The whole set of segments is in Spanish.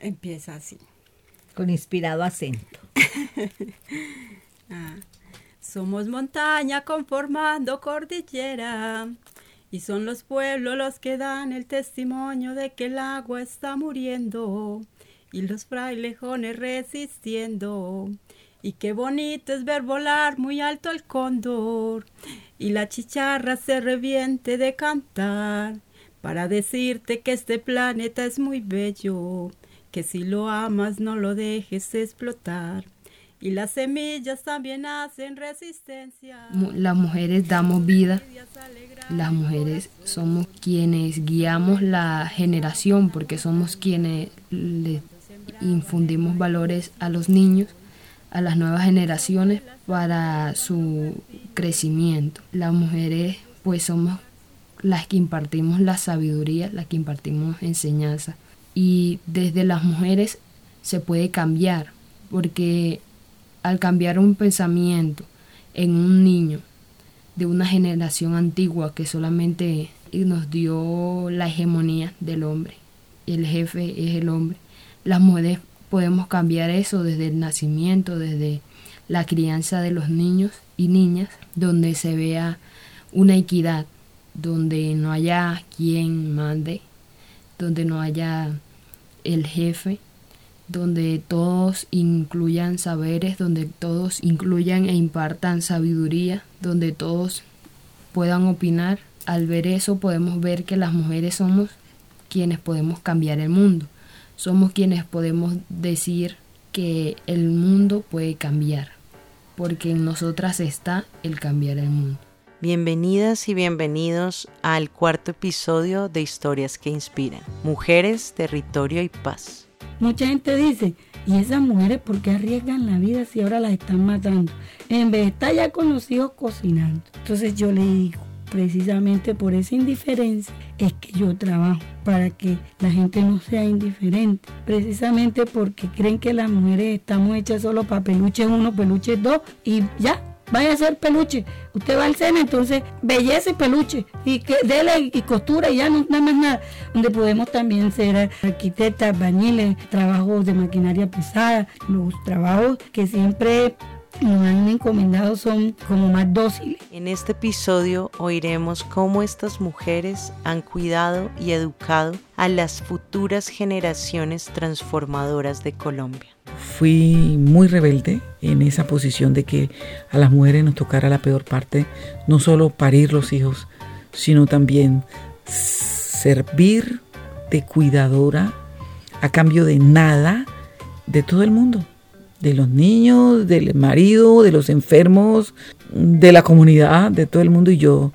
Empieza así. Con inspirado acento. Ah. Somos montaña conformando cordillera. Y son los pueblos los que dan el testimonio de que el agua está muriendo y los frailejones resistiendo. Y qué bonito es ver volar muy alto el cóndor y la chicharra se reviente de cantar para decirte que este planeta es muy bello, que si lo amas no lo dejes explotar. Y las semillas también hacen resistencia. Las mujeres damos vida. Las mujeres somos quienes guiamos la generación porque somos quienes le infundimos valores a los niños, a las nuevas generaciones para su crecimiento. Las mujeres pues somos las que impartimos la sabiduría, las que impartimos enseñanza. Y desde las mujeres se puede cambiar porque al cambiar un pensamiento en un niño de una generación antigua que solamente nos dio la hegemonía del hombre, el jefe es el hombre, las mujeres podemos cambiar eso desde el nacimiento, desde la crianza de los niños y niñas, donde se vea una equidad, donde no haya quien mande, donde no haya el jefe, donde todos incluyan saberes, donde todos incluyan e impartan sabiduría, donde todos puedan opinar. Al ver eso podemos ver que las mujeres somos quienes podemos cambiar el mundo. Somos quienes podemos decir que el mundo puede cambiar, porque en nosotras está el cambiar el mundo. Bienvenidas y bienvenidos al cuarto episodio de Historias que Inspiran. Mujeres, Territorio y Paz. Mucha gente dice, ¿y esas mujeres por qué arriesgan la vida si ahora las están matando? En vez de estar ya con los hijos cocinando. Entonces yo le digo, precisamente por esa indiferencia es que yo trabajo, para que la gente no sea indiferente. Precisamente porque creen que las mujeres estamos hechas solo para peluches uno, peluches dos y ya, vaya a hacer peluche. Usted va al seno, entonces belleza y peluche. Y que dele y costura y ya no nada más nada. Donde podemos también ser arquitectas, bañiles, trabajos de maquinaria pesada, los trabajos que siempre nos han encomendado son como más dóciles. En este episodio oiremos cómo estas mujeres han cuidado y educado a las futuras generaciones transformadoras de Colombia fui muy rebelde en esa posición de que a las mujeres nos tocara la peor parte, no solo parir los hijos, sino también servir de cuidadora a cambio de nada de todo el mundo, de los niños, del marido, de los enfermos, de la comunidad, de todo el mundo. Y yo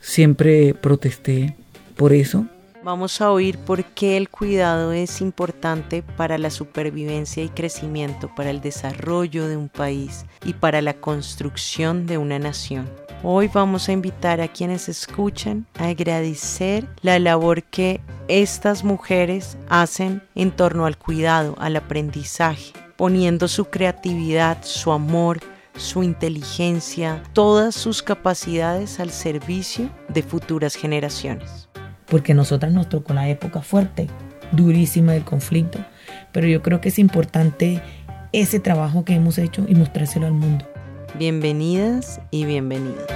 siempre protesté por eso Vamos a oír por qué el cuidado es importante para la supervivencia y crecimiento, para el desarrollo de un país y para la construcción de una nación. Hoy vamos a invitar a quienes escuchan a agradecer la labor que estas mujeres hacen en torno al cuidado, al aprendizaje, poniendo su creatividad, su amor, su inteligencia, todas sus capacidades al servicio de futuras generaciones porque nosotras nos tocó la época fuerte, durísima del conflicto, pero yo creo que es importante ese trabajo que hemos hecho y mostrárselo al mundo. Bienvenidas y bienvenidos.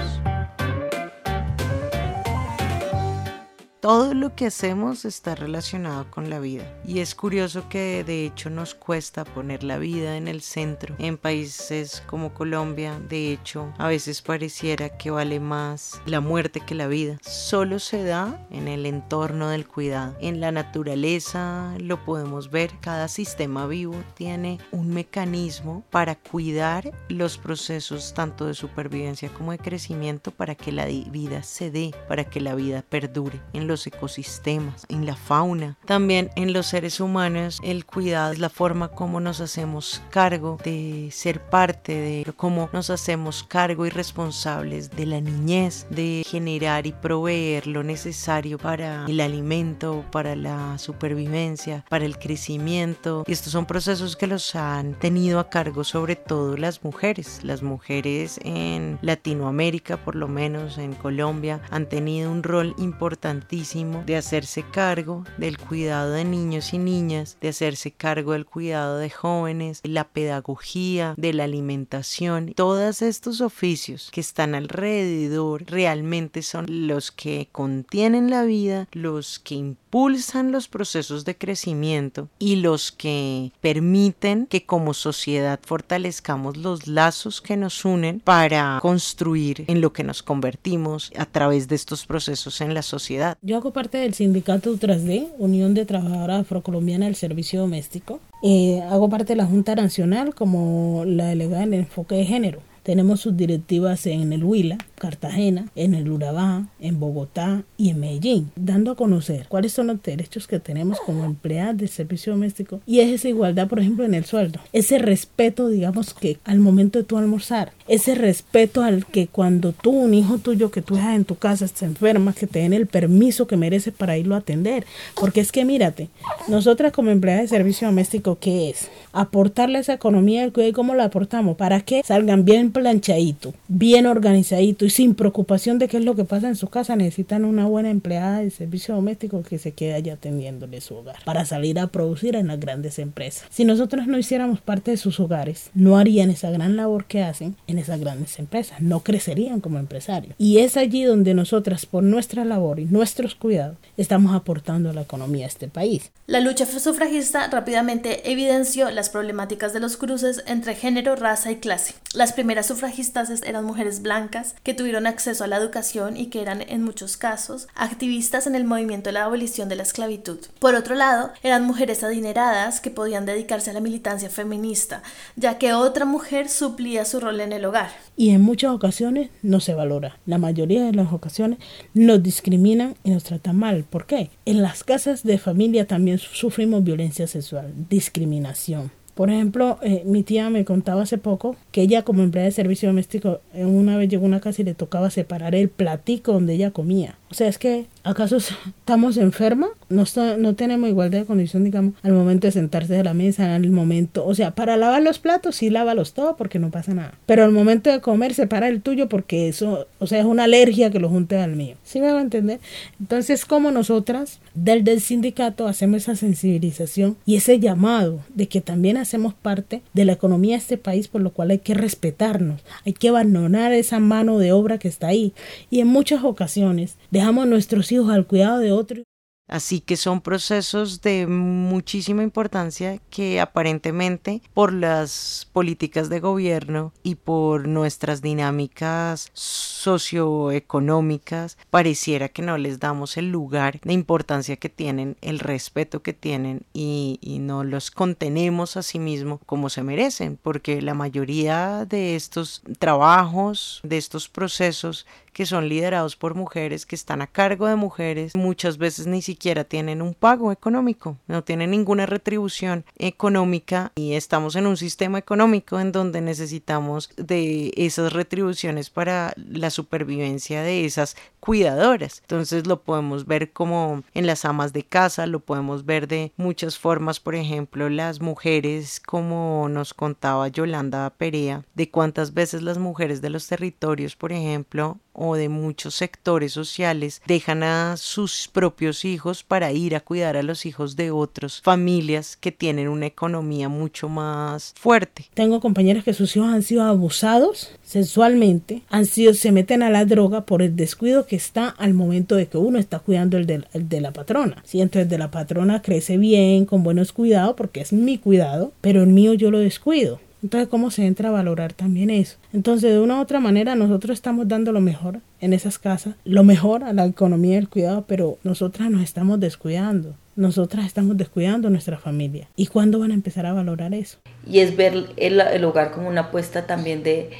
Todo lo que hacemos está relacionado con la vida y es curioso que de hecho nos cuesta poner la vida en el centro. En países como Colombia, de hecho, a veces pareciera que vale más la muerte que la vida. Solo se da en el entorno del cuidado. En la naturaleza lo podemos ver, cada sistema vivo tiene un mecanismo para cuidar los procesos tanto de supervivencia como de crecimiento para que la vida se dé, para que la vida perdure. Los ecosistemas, en la fauna. También en los seres humanos el cuidado es la forma como nos hacemos cargo de ser parte de cómo nos hacemos cargo y responsables de la niñez, de generar y proveer lo necesario para el alimento, para la supervivencia, para el crecimiento. Y estos son procesos que los han tenido a cargo sobre todo las mujeres. Las mujeres en Latinoamérica, por lo menos en Colombia, han tenido un rol importantísimo de hacerse cargo del cuidado de niños y niñas, de hacerse cargo del cuidado de jóvenes, la pedagogía, de la alimentación, todos estos oficios que están alrededor realmente son los que contienen la vida, los que impulsan los procesos de crecimiento y los que permiten que como sociedad fortalezcamos los lazos que nos unen para construir en lo que nos convertimos a través de estos procesos en la sociedad. Yo hago parte del sindicato UTRASD, Unión de Trabajadoras Afrocolombiana del Servicio Doméstico. Eh, hago parte de la Junta Nacional como la delegada en el enfoque de género. Tenemos sus directivas en el Huila, Cartagena, en el Urabá, en Bogotá y en Medellín, dando a conocer cuáles son los derechos que tenemos como empleadas del servicio doméstico y es esa igualdad, por ejemplo, en el sueldo, ese respeto, digamos, que al momento de tu almorzar, ese respeto al que cuando tú, un hijo tuyo que tú dejas en tu casa, se enferma, que te den el permiso que merece para irlo a atender, porque es que mírate, nosotras como empleadas de servicio doméstico, ¿qué es? Aportarle esa economía del cuidado y cómo la aportamos, para que salgan bien planchadito, bien organizadito sin preocupación de qué es lo que pasa en su casa, necesitan una buena empleada de servicio doméstico que se quede allá atendiéndole su hogar para salir a producir en las grandes empresas. Si nosotros no hiciéramos parte de sus hogares, no harían esa gran labor que hacen en esas grandes empresas, no crecerían como empresarios. Y es allí donde nosotras, por nuestra labor y nuestros cuidados, estamos aportando a la economía de este país. La lucha sufragista rápidamente evidenció las problemáticas de los cruces entre género, raza y clase. Las primeras sufragistas eran mujeres blancas que tuvieron acceso a la educación y que eran en muchos casos activistas en el movimiento de la abolición de la esclavitud. Por otro lado, eran mujeres adineradas que podían dedicarse a la militancia feminista, ya que otra mujer suplía su rol en el hogar. Y en muchas ocasiones no se valora. La mayoría de las ocasiones nos discriminan y nos tratan mal. ¿Por qué? En las casas de familia también sufrimos violencia sexual, discriminación. Por ejemplo, eh, mi tía me contaba hace poco que ella como empleada de servicio doméstico una vez llegó a una casa y le tocaba separar el platico donde ella comía. O sea, es que ¿acaso estamos enfermas? No, no tenemos igualdad de condición, digamos, al momento de sentarse de la mesa, al momento, o sea, para lavar los platos sí lávalos todos porque no pasa nada. Pero al momento de comer separa el tuyo porque eso, o sea, es una alergia que lo junte al mío. ¿Sí me a entender? Entonces, como nosotras del, del sindicato hacemos esa sensibilización y ese llamado de que también hacemos parte de la economía de este país, por lo cual hay que respetarnos, hay que abandonar esa mano de obra que está ahí. Y en muchas ocasiones, dejamos a nuestros hijos al cuidado de otros. Así que son procesos de muchísima importancia que aparentemente por las políticas de gobierno y por nuestras dinámicas socioeconómicas pareciera que no les damos el lugar de importancia que tienen, el respeto que tienen y, no los contenemos a sí mismos como se merecen, porque la mayoría de estos trabajos, de estos procesos que son liderados por mujeres, que están a cargo de mujeres, muchas veces ni siquiera tienen un pago económico, no tienen ninguna retribución económica y estamos en un sistema económico en donde necesitamos de esas retribuciones para supervivencia de esas cuidadoras. Entonces lo podemos ver como en las amas de casa, lo podemos ver de muchas formas, por ejemplo, las mujeres, como nos contaba Yolanda Perea, de cuántas veces las mujeres de los territorios, por ejemplo, o de muchos sectores sociales dejan a sus propios hijos para ir a cuidar a los hijos de otras familias que tienen una economía mucho más fuerte. Tengo compañeras que sus hijos han sido abusados sexualmente, han sido, se meten a la droga por el descuido que está al momento de que uno está cuidando el de, de la patrona. Si entonces el de la patrona crece bien, con buenos cuidados, porque es mi cuidado, pero el mío yo lo descuido. Entonces, ¿cómo se entra a valorar también eso? Entonces, de una u otra manera, nosotros estamos dando lo mejor en esas casas, lo mejor a la economía del cuidado, pero nosotras nos estamos descuidando. Nosotras estamos descuidando nuestra familia. ¿Y cuándo van a empezar a valorar eso? Y es ver el, hogar como una apuesta también de,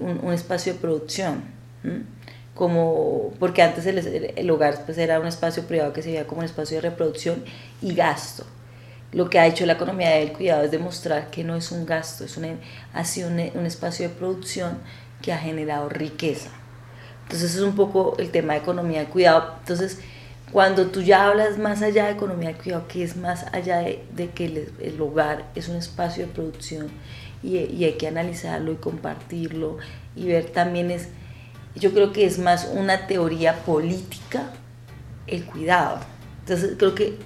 un, espacio de producción. Como, porque antes el, el, hogar pues era un espacio privado que se veía como un espacio de reproducción y gasto lo que ha hecho la economía del cuidado es demostrar que no es un gasto, es ha sido un, espacio de producción que ha generado riqueza. Entonces es un poco el tema de economía del cuidado. Entonces, cuando tú ya hablas más allá de economía del cuidado, que es más allá de, que el, hogar es un espacio de producción y, y, hay que analizarlo y compartirlo y ver también es, yo creo que es más una teoría política el cuidado. Entonces creo que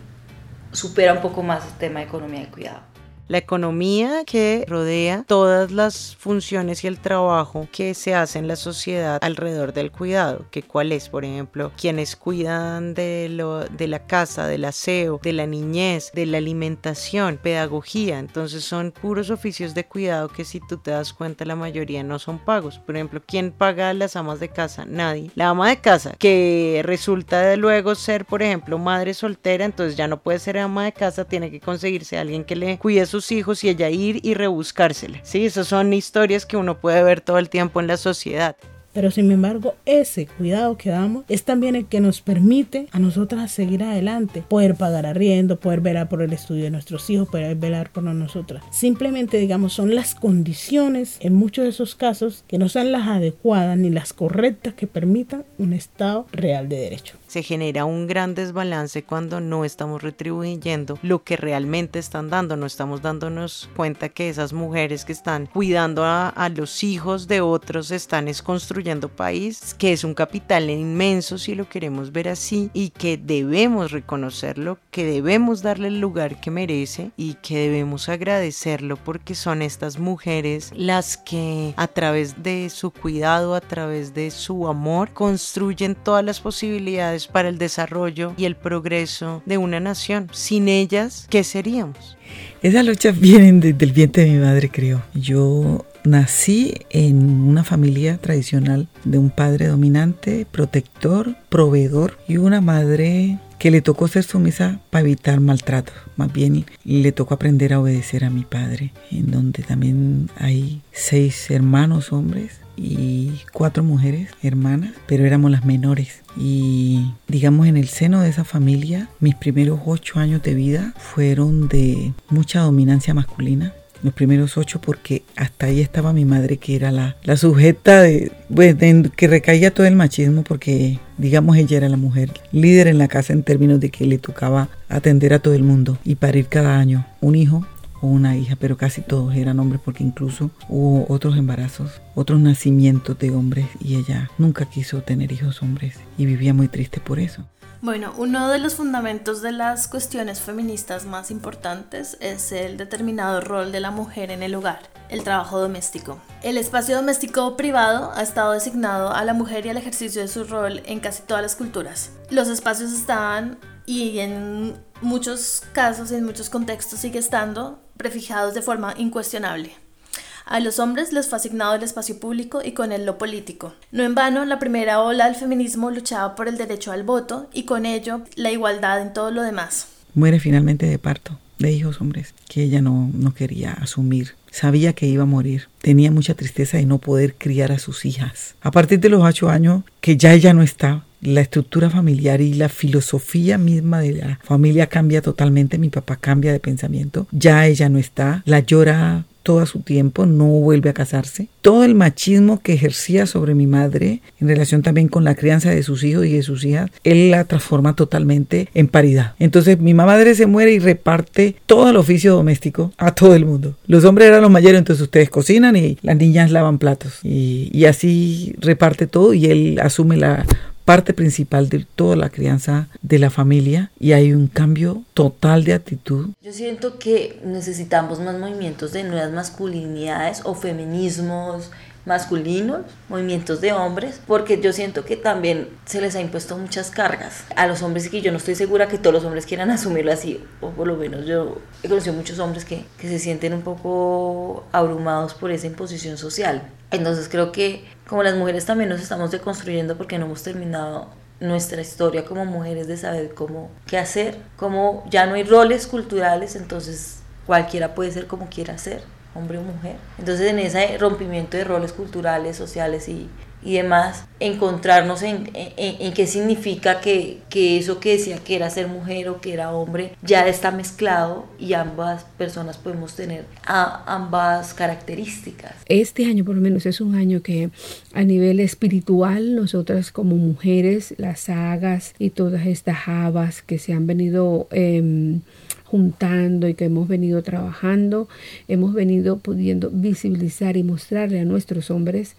supera un poco más el tema de economía del cuidado la economía que rodea todas las funciones y el trabajo que se hace en la sociedad alrededor del cuidado, que cuál es, por ejemplo, quienes cuidan de, lo, de la casa, del aseo, de la niñez, de la alimentación, pedagogía, entonces son puros oficios de cuidado que si tú te das cuenta la mayoría no son pagos. Por ejemplo, ¿quién paga a las amas de casa? Nadie. La ama de casa que resulta de luego ser, por ejemplo, madre soltera, entonces ya no puede ser ama de casa, tiene que conseguirse alguien que le cuide su hijos y ella ir y rebuscársela. Sí, esas son historias que uno puede ver todo el tiempo en la sociedad. Pero sin embargo, ese cuidado que damos es también el que nos permite a nosotras seguir adelante, poder pagar arriendo, poder velar por el estudio de nuestros hijos, poder velar por nosotras. Simplemente, digamos, son las condiciones en muchos de esos casos que no son las adecuadas ni las correctas que permitan un Estado real de derecho se genera un gran desbalance cuando no estamos retribuyendo lo que realmente están dando, no estamos dándonos cuenta que esas mujeres que están cuidando a, los hijos de otros están es construyendo país, que es un capital inmenso si lo queremos ver así y que debemos reconocerlo, que debemos darle el lugar que merece y que debemos agradecerlo porque son estas mujeres las que a través de su cuidado, a través de su amor, construyen todas las posibilidades para el desarrollo y el progreso de una nación. Sin ellas, ¿qué seríamos? Esas luchas vienen desde el vientre de mi madre, creo. Yo nací en una familia tradicional de un padre dominante, protector, proveedor y una madre que le tocó ser sumisa para evitar maltrato. Más bien le tocó aprender a obedecer a mi padre, en donde también hay seis hermanos hombres y cuatro mujeres hermanas, pero éramos las menores. Y digamos en el seno de esa familia, mis primeros ocho años de vida fueron de mucha dominancia masculina. Los primeros ocho porque hasta ahí estaba mi madre que era la, la sujeta de, pues, que recaía todo el machismo porque digamos ella era la mujer líder en la casa en términos de que le tocaba atender a todo el mundo y parir cada año un hijo una hija, pero casi todos eran hombres porque incluso hubo otros embarazos, otros nacimientos de hombres y ella nunca quiso tener hijos hombres y vivía muy triste por eso. Bueno, uno de los fundamentos de las cuestiones feministas más importantes es el determinado rol de la mujer en el hogar, el trabajo doméstico. El espacio doméstico privado ha estado designado a la mujer y al ejercicio de su rol en casi todas las culturas. Los espacios estaban y en muchos casos, en muchos contextos sigue estando prefijados de forma incuestionable. A los hombres les fue asignado el espacio público y con él lo político. No en vano, la primera ola del feminismo luchaba por el derecho al voto y con ello la igualdad en todo lo demás. Muere finalmente de parto, de hijos hombres, que ella no, no quería asumir. Sabía que iba a morir. Tenía mucha tristeza de no poder criar a sus hijas. A partir de los ocho años, que ya ella no estaba, la estructura familiar y la filosofía misma de la familia cambia totalmente, mi papá cambia de pensamiento, ya ella no está, la llora todo su tiempo, no vuelve a casarse. Todo el machismo que ejercía sobre mi madre en relación también con la crianza de sus hijos y de sus hijas, él la transforma totalmente en paridad. Entonces mi madre se muere y reparte todo el oficio doméstico a todo el mundo. Los hombres eran los mayores, entonces ustedes cocinan y las niñas lavan platos. Y así reparte todo y él asume la parte principal de toda la crianza de la familia y hay un cambio total de actitud. Yo siento que necesitamos más movimientos de nuevas masculinidades o feminismos masculinos, movimientos de hombres, porque yo siento que también se les ha impuesto muchas cargas a los hombres y que yo no estoy segura que todos los hombres quieran asumirlo así, o por lo menos yo he conocido muchos hombres que, que se sienten un poco abrumados por esa imposición social. Entonces creo que como las mujeres también nos estamos deconstruyendo porque no hemos terminado nuestra historia como mujeres de saber cómo qué hacer, como ya no hay roles culturales, entonces cualquiera puede ser como quiera ser, hombre o mujer. Entonces en ese rompimiento de roles culturales, sociales y, y demás, encontrarnos en, en, qué significa que, que, eso que decía que era ser mujer o que era hombre ya está mezclado y ambas personas podemos tener ambas características. Este año por lo menos es un año que a nivel espiritual nosotras como mujeres, las sagas y todas estas habas que se han venido... Eh, juntando y que hemos venido trabajando, hemos venido pudiendo visibilizar y mostrarle a nuestros hombres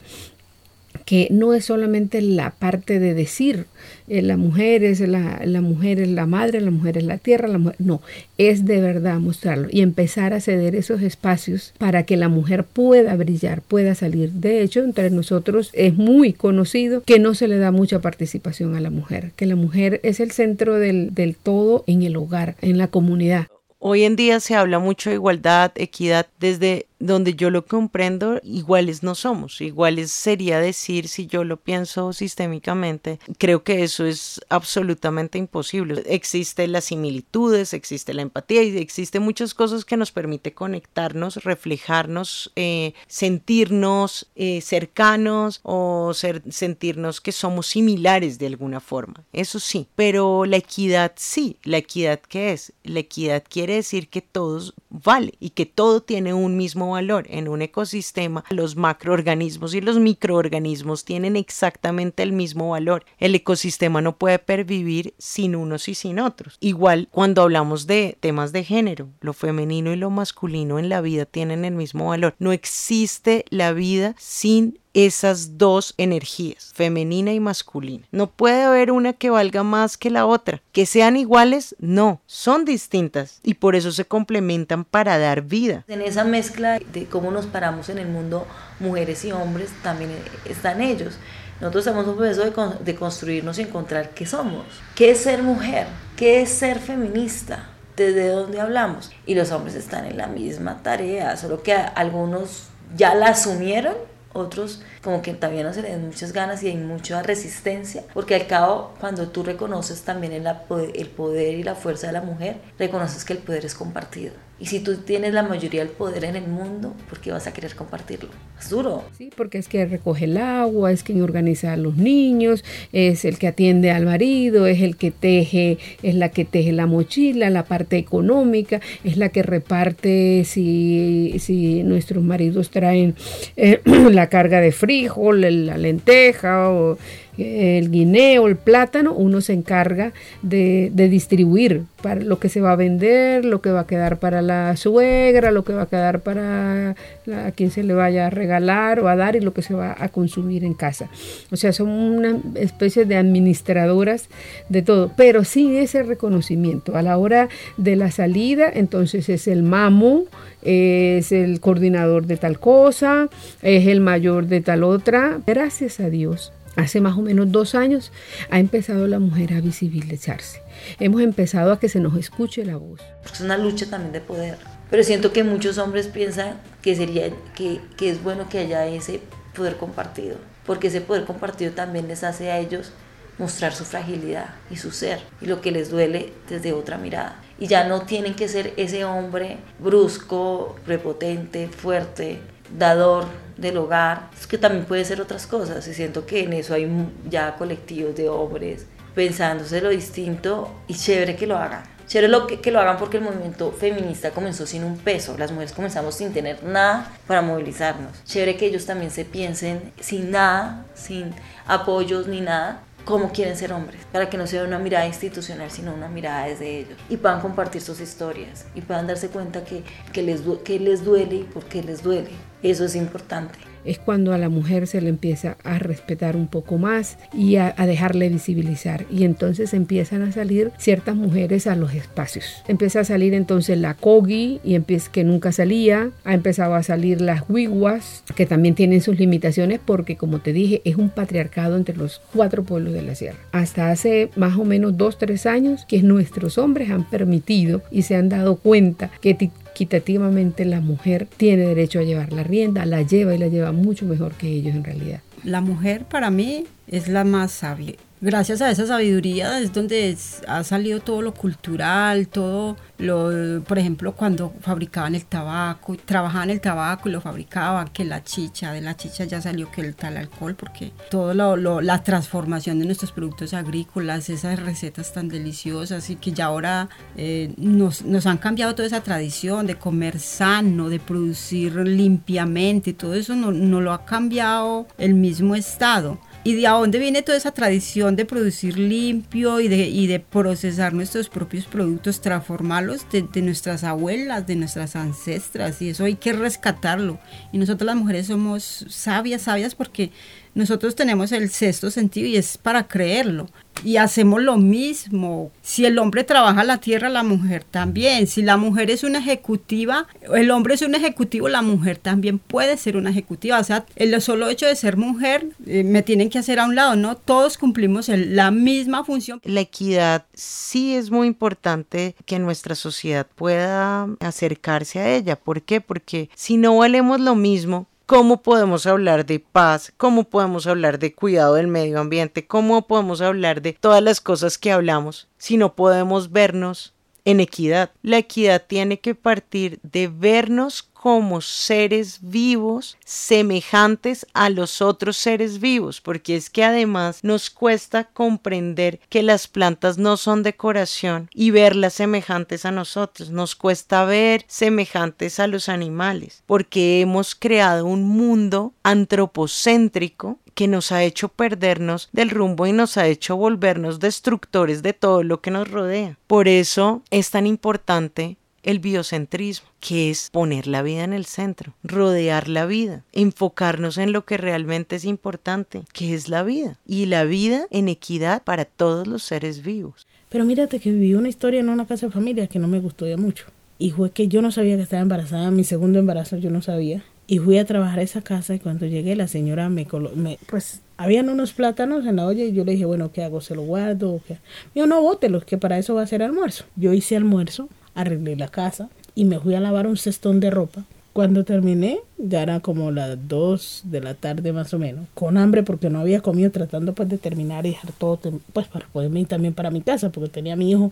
que no es solamente la parte de decir eh, la mujer es la, la mujer es la madre, la mujer es la tierra, la mujer, no, es de verdad mostrarlo y empezar a ceder esos espacios para que la mujer pueda brillar, pueda salir. De hecho, entre nosotros es muy conocido que no se le da mucha participación a la mujer, que la mujer es el centro del, del todo en el hogar, en la comunidad. Hoy en día se habla mucho de igualdad, equidad, desde donde yo lo comprendo, iguales no somos. Iguales sería decir, si yo lo pienso sistémicamente, creo que eso es absolutamente imposible. Existen las similitudes, existe la empatía y existen muchas cosas que nos permite conectarnos, reflejarnos, eh, sentirnos eh, cercanos o sentirnos que somos similares de alguna forma. Eso sí, pero la equidad sí. ¿La equidad qué es? La equidad quiere decir que todos vale y que todo tiene un mismo valor. En un ecosistema, los macroorganismos y los microorganismos tienen exactamente el mismo valor. El ecosistema no puede pervivir sin unos y sin otros. Igual cuando hablamos de temas de género, lo femenino y lo masculino en la vida tienen el mismo valor. No existe la vida sin esas dos energías, femenina y masculina. No puede haber una que valga más que la otra. Que sean iguales, no, son distintas y por eso se complementan para dar vida. En esa mezcla de cómo nos paramos en el mundo, mujeres y hombres, también están ellos. Nosotros estamos en proceso de, de construirnos y encontrar qué somos. ¿Qué es ser mujer? ¿Qué es ser feminista? ¿Desde dónde hablamos? Y los hombres están en la misma tarea, solo que algunos ya la asumieron otros como que también no se le den muchas ganas y hay mucha resistencia, porque al cabo cuando tú reconoces también el, el poder y la fuerza de la mujer, reconoces que el poder es compartido. Y si tú tienes la mayoría del poder en el mundo, ¿por qué vas a querer compartirlo? Es duro. Sí, porque es que recoge el agua, es quien organiza a los niños, es el que atiende al marido, es el que teje, es la que teje la mochila, la parte económica, es la que reparte si, si nuestros maridos traen eh, la carga de frijol, la lenteja o el guineo, el plátano, uno se encarga de, distribuir para lo que se va a vender, lo que va a quedar para la suegra, lo que va a quedar para a quien se le vaya a regalar o a dar y lo que se va a consumir en casa. O sea, son una especie de administradoras de todo, pero sin ese reconocimiento. A la hora de la salida, entonces es el mamo, es el coordinador de tal cosa, es el mayor de tal otra. Gracias a Dios Hace más o menos dos años ha empezado la mujer a visibilizarse. Hemos empezado a que se nos escuche la voz. Es una lucha también de poder. Pero siento que muchos hombres piensan que, sería, que, que es bueno que haya ese poder compartido. Porque ese poder compartido también les hace a ellos mostrar su fragilidad y su ser y lo que les duele desde otra mirada. Y ya no tienen que ser ese hombre brusco, prepotente, fuerte, dador del hogar, es que también puede ser otras cosas y siento que en eso hay ya colectivos de hombres pensándose lo distinto y chévere que lo hagan. Chévere lo que, que, lo hagan porque el movimiento feminista comenzó sin un peso, las mujeres comenzamos sin tener nada para movilizarnos. Chévere que ellos también se piensen sin nada, sin apoyos ni nada, cómo quieren ser hombres, para que no sea una mirada institucional, sino una mirada desde ellos, y puedan compartir sus historias, y puedan darse cuenta que, que, les, que les duele y por qué les duele. Eso es importante es cuando a la mujer se le empieza a respetar un poco más y a, dejarle visibilizar. Y entonces empiezan a salir ciertas mujeres a los espacios. Empieza a salir entonces la Kogi, y empieza, que nunca salía. Ha empezado a salir las Wiguas, que también tienen sus limitaciones porque, como te dije, es un patriarcado entre los cuatro pueblos de la sierra. Hasta hace más o menos dos, tres años que nuestros hombres han permitido y se han dado cuenta que equitativamente la mujer tiene derecho a llevar la rienda, la lleva y la lleva mucho mejor que ellos en realidad. La mujer para mí es la más sabia gracias a esa sabiduría es donde ha salido todo lo cultural, todo lo, por ejemplo, cuando fabricaban el tabaco, trabajaban el tabaco y lo fabricaban, que la chicha, de la chicha ya salió que el tal alcohol, porque todo lo, la transformación de nuestros productos agrícolas, esas recetas tan deliciosas y que ya ahora eh, nos, nos han cambiado toda esa tradición de comer sano, de producir limpiamente, todo eso no, no lo ha cambiado el mismo Estado ¿Y de dónde viene toda esa tradición de producir limpio y de, y de procesar nuestros propios productos, transformarlos de, de, nuestras abuelas, de nuestras ancestras? Y eso hay que rescatarlo. Y nosotros las mujeres somos sabias, sabias porque nosotros tenemos el sexto sentido y es para creerlo. Y hacemos lo mismo. Si el hombre trabaja la tierra, la mujer también. Si la mujer es una ejecutiva, el hombre es un ejecutivo, la mujer también puede ser una ejecutiva. O sea, el solo hecho de ser mujer eh, me tienen que hacer a un lado, ¿no? Todos cumplimos el, la misma función. La equidad sí es muy importante que nuestra sociedad pueda acercarse a ella. ¿Por qué? Porque si no valemos lo mismo, ¿Cómo podemos hablar de paz? ¿Cómo podemos hablar de cuidado del medio ambiente? ¿Cómo podemos hablar de todas las cosas que hablamos si no podemos vernos en equidad? La equidad tiene que partir de vernos como seres vivos semejantes a los otros seres vivos, porque es que además nos cuesta comprender que las plantas no son decoración y verlas semejantes a nosotros, nos cuesta ver semejantes a los animales, porque hemos creado un mundo antropocéntrico que nos ha hecho perdernos del rumbo y nos ha hecho volvernos destructores de todo lo que nos rodea. Por eso es tan importante el biocentrismo, que es poner la vida en el centro, rodear la vida, enfocarnos en lo que realmente es importante, que es la vida, y la vida en equidad para todos los seres vivos. Pero mírate que viví una historia en una casa de familia que no me gustó ya mucho. Y fue que yo no sabía que estaba embarazada, mi segundo embarazo yo no sabía. Y fui a trabajar a esa casa y cuando llegué la señora me, me pues habían unos plátanos en la olla y yo le dije, bueno, ¿qué hago? ¿Se lo guardo? ¿O qué? Me dijo, no, bótelos, que para eso va a ser almuerzo. Yo hice almuerzo, arreglé la casa y me fui a lavar un cestón de ropa. Cuando terminé, ya era como las 2 de la tarde más o menos, con hambre porque no había comido, tratando pues de terminar y dejar todo, pues para poderme ir también para mi casa, porque tenía a mi hijo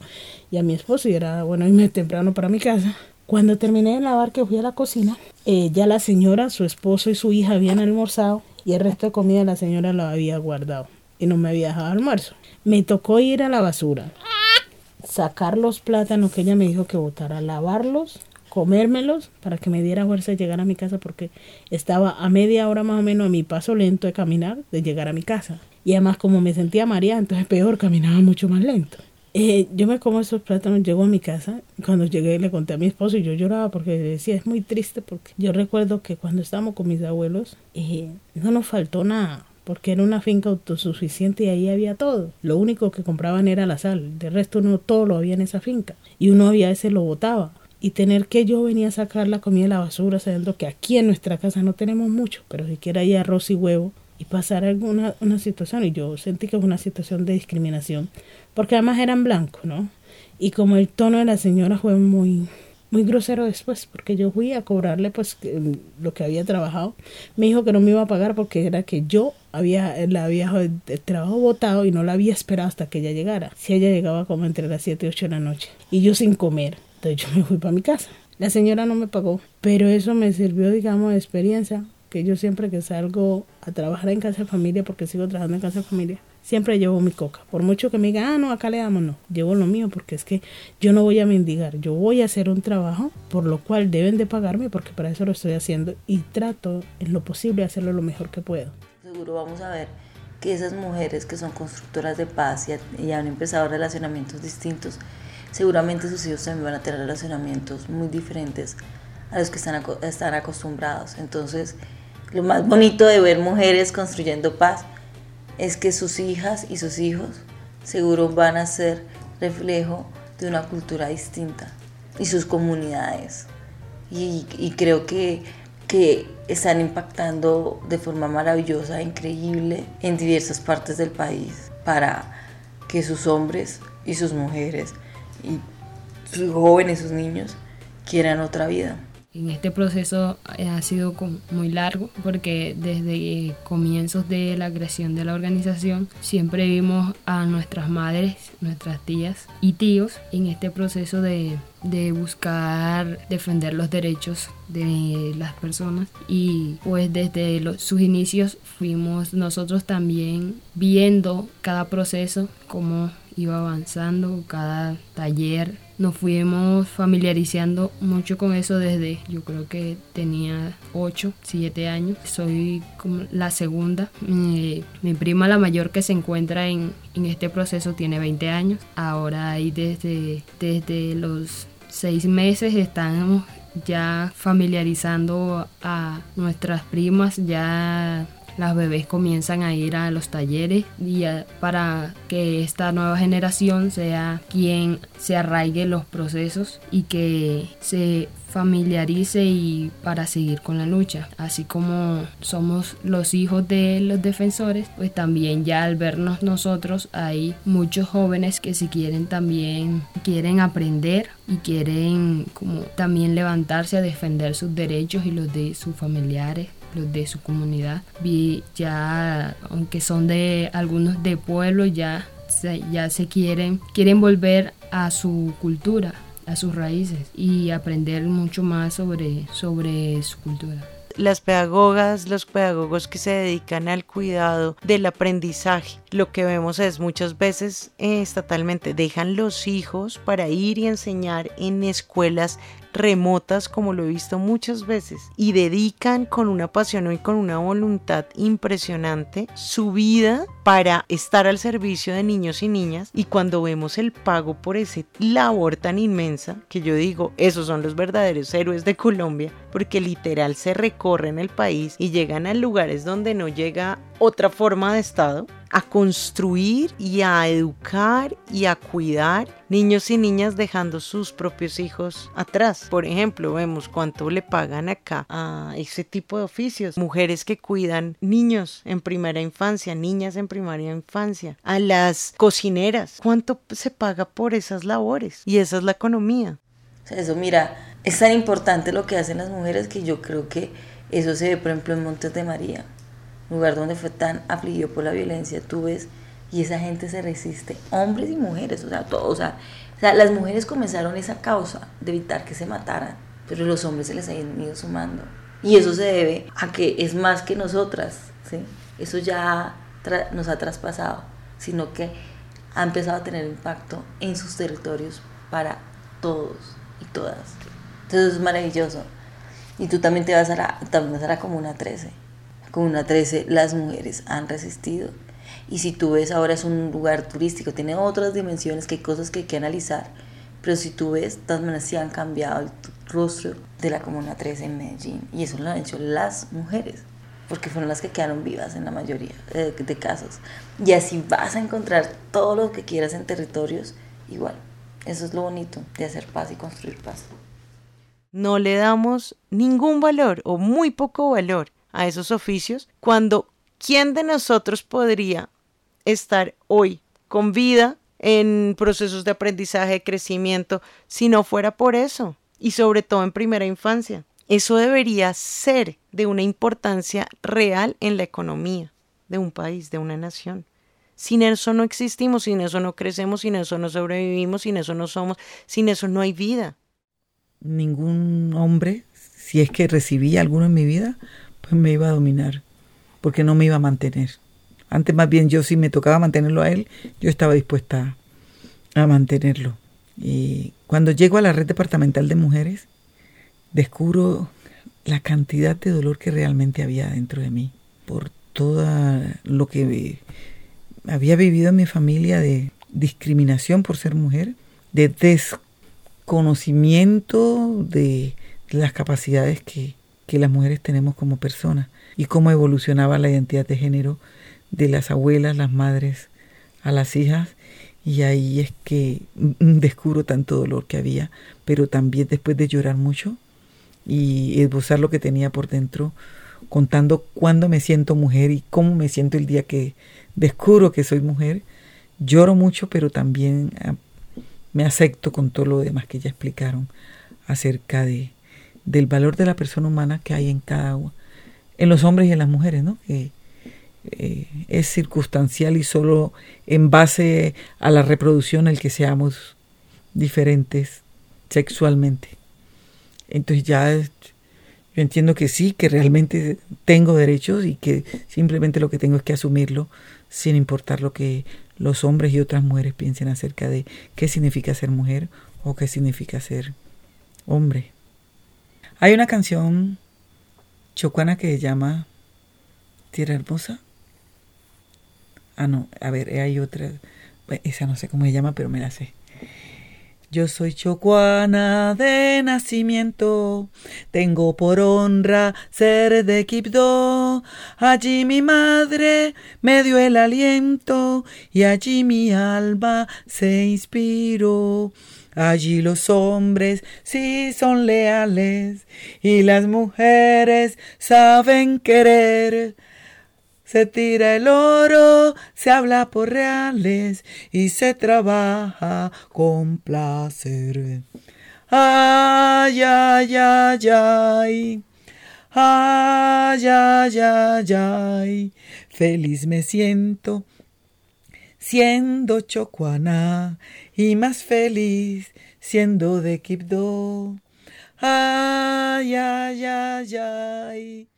y a mi esposo y era bueno irme temprano para mi casa. Cuando terminé de lavar, que fui a la cocina, eh, ya la señora, su esposo y su hija habían almorzado y el resto de comida la señora lo había guardado y no me había dejado almuerzo. Me tocó ir a la basura sacar los plátanos que ella me dijo que botara, lavarlos, comérmelos para que me diera fuerza de llegar a mi casa porque estaba a media hora más o menos a mi paso lento de caminar de llegar a mi casa. Y además como me sentía mareada, entonces peor, caminaba mucho más lento. Eh, yo me como esos plátanos, llego a mi casa. Cuando llegué le conté a mi esposo y yo lloraba porque decía, es muy triste porque yo recuerdo que cuando estábamos con mis abuelos eh, no nos faltó nada porque era una finca autosuficiente y ahí había todo. Lo único que compraban era la sal, de resto no todo lo había en esa finca y uno había ese lo botaba. Y tener que yo venía a sacar la comida de la basura sabiendo que aquí en nuestra casa no tenemos mucho, pero siquiera hay arroz y huevo y pasar alguna una situación y yo sentí que fue una situación de discriminación porque además eran blancos, ¿no? Y como el tono de la señora fue muy muy grosero después, porque yo fui a cobrarle pues lo que había trabajado. Me dijo que no me iba a pagar porque era que yo había, la había el trabajo votado y no la había esperado hasta que ella llegara. Si ella llegaba como entre las 7 y 8 de la noche. Y yo sin comer. Entonces yo me fui para mi casa. La señora no me pagó, pero eso me sirvió, digamos, de experiencia, que yo siempre que salgo a trabajar en casa de familia, porque sigo trabajando en casa de familia, siempre llevo mi coca. Por mucho que me digan, ah, no, acá le damos, no. Llevo lo mío porque es que yo no voy a mendigar. Yo voy a hacer un trabajo por lo cual deben de pagarme porque para eso lo estoy haciendo y trato en lo posible hacerlo lo mejor que puedo. Seguro vamos a ver que esas mujeres que son constructoras de paz y, han empezado relacionamientos distintos, seguramente sus hijos también van a tener relacionamientos muy diferentes a los que están, están acostumbrados. Entonces, lo más bonito de ver mujeres construyendo paz es que sus hijas y sus hijos seguro van a ser reflejo de una cultura distinta y sus comunidades. Y, creo que, que están impactando de forma maravillosa, increíble en diversas partes del país para que sus hombres y sus mujeres y sus jóvenes, sus niños quieran otra vida. En este proceso eh, ha sido muy largo porque desde comienzos de la creación de la organización siempre vimos a nuestras madres, nuestras tías y tíos en este proceso de, buscar defender los derechos de las personas. Y pues desde sus inicios fuimos nosotros también viendo cada proceso cómo iba avanzando, cada taller nos fuimos familiarizando mucho con eso desde yo creo que tenía 8, 7 años. Soy como la segunda. Mi, prima, la mayor que se encuentra en, en este proceso, tiene 20 años. Ahora ahí desde, desde los 6 meses estamos ya familiarizando a nuestras primas, ya las bebés comienzan a ir a los talleres y para que esta nueva generación sea quien se arraigue los procesos y que se familiarice y para seguir con la lucha. Así como somos los hijos de los defensores, pues también ya al vernos nosotros hay muchos jóvenes que si quieren también quieren aprender y quieren como también levantarse a defender sus derechos y los de sus familiares los de su comunidad. Vi ya, aunque son de algunos de pueblo, ya ya se quieren, quieren volver a su cultura, a sus raíces y aprender mucho más sobre, sobre su cultura las pedagogas, los pedagogos que se dedican al cuidado del aprendizaje. Lo que vemos es muchas veces eh, estatalmente dejan los hijos para ir y enseñar en escuelas remotas como lo he visto muchas veces y dedican con una pasión y con una voluntad impresionante su vida para estar al servicio de niños y niñas. Y cuando vemos el pago por ese labor tan inmensa que yo digo esos son los verdaderos héroes de Colombia porque literal se recorren el país y llegan a lugares donde no llega otra forma de Estado a construir y a educar y a cuidar niños y niñas dejando sus propios hijos atrás. Por ejemplo, vemos cuánto le pagan acá a ese tipo de oficios. Mujeres que cuidan niños en primera infancia, niñas en primaria infancia, a las cocineras. ¿Cuánto se paga por esas labores? Y esa es la economía. Eso, mira, es tan importante lo que hacen las mujeres que yo creo que eso se ve, por ejemplo, en Montes de María lugar donde fue tan afligido por la violencia, tú ves, y esa gente se resiste, hombres y mujeres, o sea, todos, o sea, o sea, las mujeres comenzaron esa causa de evitar que se mataran, pero los hombres se les han ido sumando. Y eso se debe a que es más que nosotras, ¿sí? Eso ya nos ha traspasado, sino que ha empezado a tener impacto en sus territorios para todos y todas. Entonces es maravilloso. Y tú también te vas a la, también vas a la Comuna 13 con una 13 las mujeres han resistido. Y si tú ves ahora es un lugar turístico, tiene otras dimensiones que hay cosas que hay que analizar, pero si tú ves, maneras sí han cambiado el rostro de la Comuna 13 en Medellín. Y eso lo han hecho las mujeres, porque fueron las que quedaron vivas en la mayoría de, de casos. Y así vas a encontrar todo lo que quieras en territorios igual. Eso es lo bonito de hacer paz y construir paz. No le damos ningún valor o muy poco valor a esos oficios, cuando ¿quién de nosotros podría estar hoy con vida en procesos de aprendizaje, de crecimiento, si no fuera por eso? Y sobre todo en primera infancia. Eso debería ser de una importancia real en la economía de un país, de una nación. Sin eso no existimos, sin eso no crecemos, sin eso no sobrevivimos, sin eso no somos, sin eso no hay vida. Ningún hombre, si es que recibí alguno en mi vida, pues me iba a dominar, porque no me iba a mantener. Antes más bien yo si me tocaba mantenerlo a él, yo estaba dispuesta a mantenerlo. Y cuando llego a la red departamental de mujeres, descubro la cantidad de dolor que realmente había dentro de mí, por todo lo que había vivido en mi familia de discriminación por ser mujer, de desconocimiento de las capacidades que, que las mujeres tenemos como personas y cómo evolucionaba la identidad de género de las abuelas, las madres a las hijas. Y ahí es que descubro tanto dolor que había, pero también después de llorar mucho y esbozar lo que tenía por dentro, contando cuándo me siento mujer y cómo me siento el día que descubro que soy mujer, lloro mucho, pero también ah, me acepto con todo lo demás que ya explicaron acerca de, del valor de la persona humana que hay en cada uno, en los hombres y en las mujeres, ¿no? Que eh, es circunstancial y solo en base a la reproducción el que seamos diferentes sexualmente. Entonces ya yo entiendo que sí, que realmente tengo derechos y que simplemente lo que tengo es que asumirlo sin importar lo que los hombres y otras mujeres piensen acerca de qué significa ser mujer o qué significa ser hombre. Hay una canción chocuana que se llama Tierra Hermosa. Ah, no, a ver, hay otra. Esa no sé cómo se llama, pero me la sé. Yo soy chocuana de nacimiento, tengo por honra ser de Quibdó. Allí mi madre me dio el aliento y allí mi alma se inspiró. Allí los hombres sí son leales y las mujeres saben querer. Se tira el oro, se habla por reales y se trabaja con placer. Ay, ay, ay, ay. Ay, ay, ay, ay. Feliz me siento siendo chocuana y más feliz siendo de Quibdó. Ay, ay, ay, ay.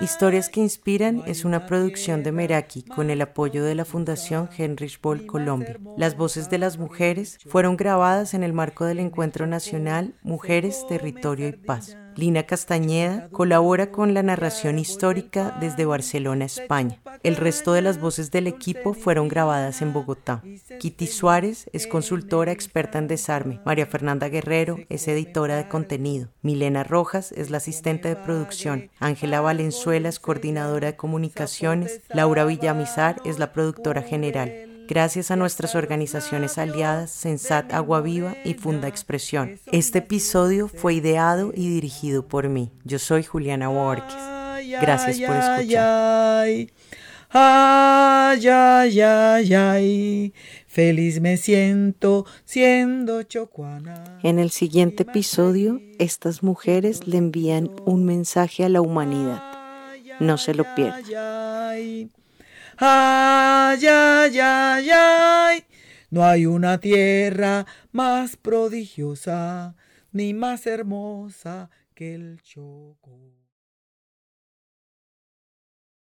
Historias que Inspiran es una producción de Meraki con el apoyo de la Fundación Heinrich Boll Colombia. Las voces de las mujeres fueron grabadas en el marco del Encuentro Nacional Mujeres, Territorio y Paz. Lina Castañeda colabora con la narración histórica desde Barcelona, España. El resto de las voces del equipo fueron grabadas en Bogotá. Kitty Suárez es consultora experta en desarme. María Fernanda Guerrero es editora de contenido. Milena Rojas es la asistente de producción. Ángela Valenzuela es coordinadora de comunicaciones. Laura Villamizar es la productora general gracias a nuestras organizaciones aliadas Sensat Agua Viva y Funda Expresión. Este episodio fue ideado y dirigido por mí. Yo soy Juliana Borges. Gracias por escuchar. Ay, ay, ay, ay, feliz me siento siendo chocuana. En el siguiente episodio, estas mujeres le envían un mensaje a la humanidad. No se lo pierdan. Ay, ay, ay, ay. No hay una tierra más prodigiosa ni más hermosa que el Choco.